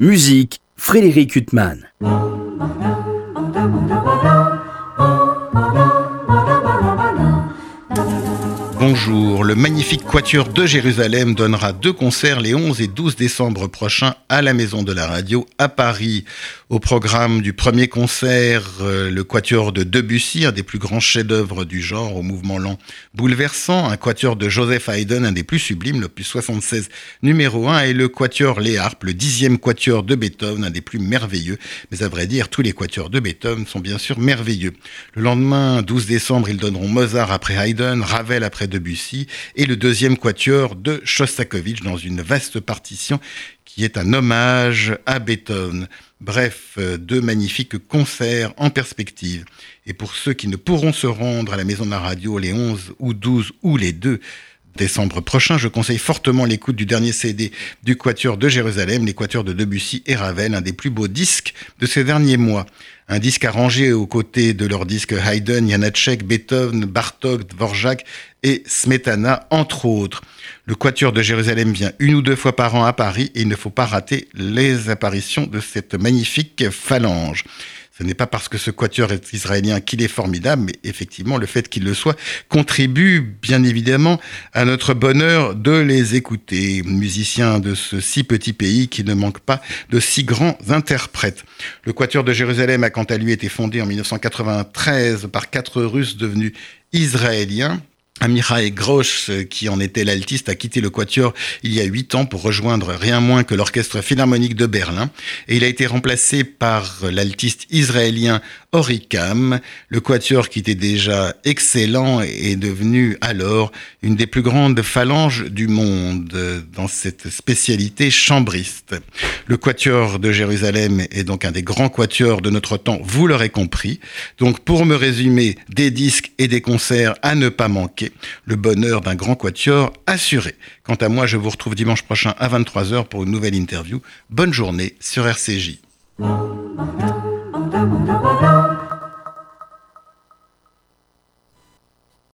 Musique, Frédéric Huttman. Bonjour, le magnifique Quatuor de Jérusalem donnera deux concerts les 11 et 12 décembre prochains à la Maison de la Radio à Paris. Au programme du premier concert, euh, le Quatuor de Debussy, un des plus grands chefs-d'œuvre du genre, au mouvement lent bouleversant, un Quatuor de Joseph Haydn, un des plus sublimes, le plus 76 numéro 1, et le Quatuor Les Harpes, le dixième Quatuor de Beethoven, un des plus merveilleux. Mais à vrai dire, tous les Quatuors de Beethoven sont bien sûr merveilleux. Le lendemain, 12 décembre, ils donneront Mozart après Haydn, Ravel après Debussy et le deuxième quatuor de Shostakovich dans une vaste partition qui est un hommage à Beethoven. Bref, euh, deux magnifiques concerts en perspective. Et pour ceux qui ne pourront se rendre à la Maison de la Radio les 11 ou 12 ou les 2 décembre prochain, je conseille fortement l'écoute du dernier CD du Quatuor de Jérusalem, les de Debussy et Ravel, un des plus beaux disques de ces derniers mois. Un disque arrangé aux côtés de leurs disques Haydn, Janacek, Beethoven, Bartok, Dvorak et Smetana, entre autres. Le Quatuor de Jérusalem vient une ou deux fois par an à Paris et il ne faut pas rater les apparitions de cette magnifique phalange. Ce n'est pas parce que ce quatuor est israélien qu'il est formidable, mais effectivement, le fait qu'il le soit contribue bien évidemment à notre bonheur de les écouter. Musiciens de ce si petit pays qui ne manque pas de si grands interprètes. Le quatuor de Jérusalem a quant à lui été fondé en 1993 par quatre Russes devenus israéliens Amirai Grosch, qui en était l'altiste, a quitté le Quatuor il y a huit ans pour rejoindre rien moins que l'Orchestre Philharmonique de Berlin. Et il a été remplacé par l'altiste israélien Oricam. Le Quatuor, qui était déjà excellent, est devenu alors une des plus grandes phalanges du monde dans cette spécialité chambriste. Le Quatuor de Jérusalem est donc un des grands quatuors de notre temps, vous l'aurez compris. Donc pour me résumer, des disques et des concerts à ne pas manquer le bonheur d'un grand quatuor assuré. Quant à moi, je vous retrouve dimanche prochain à 23h pour une nouvelle interview. Bonne journée sur RCJ.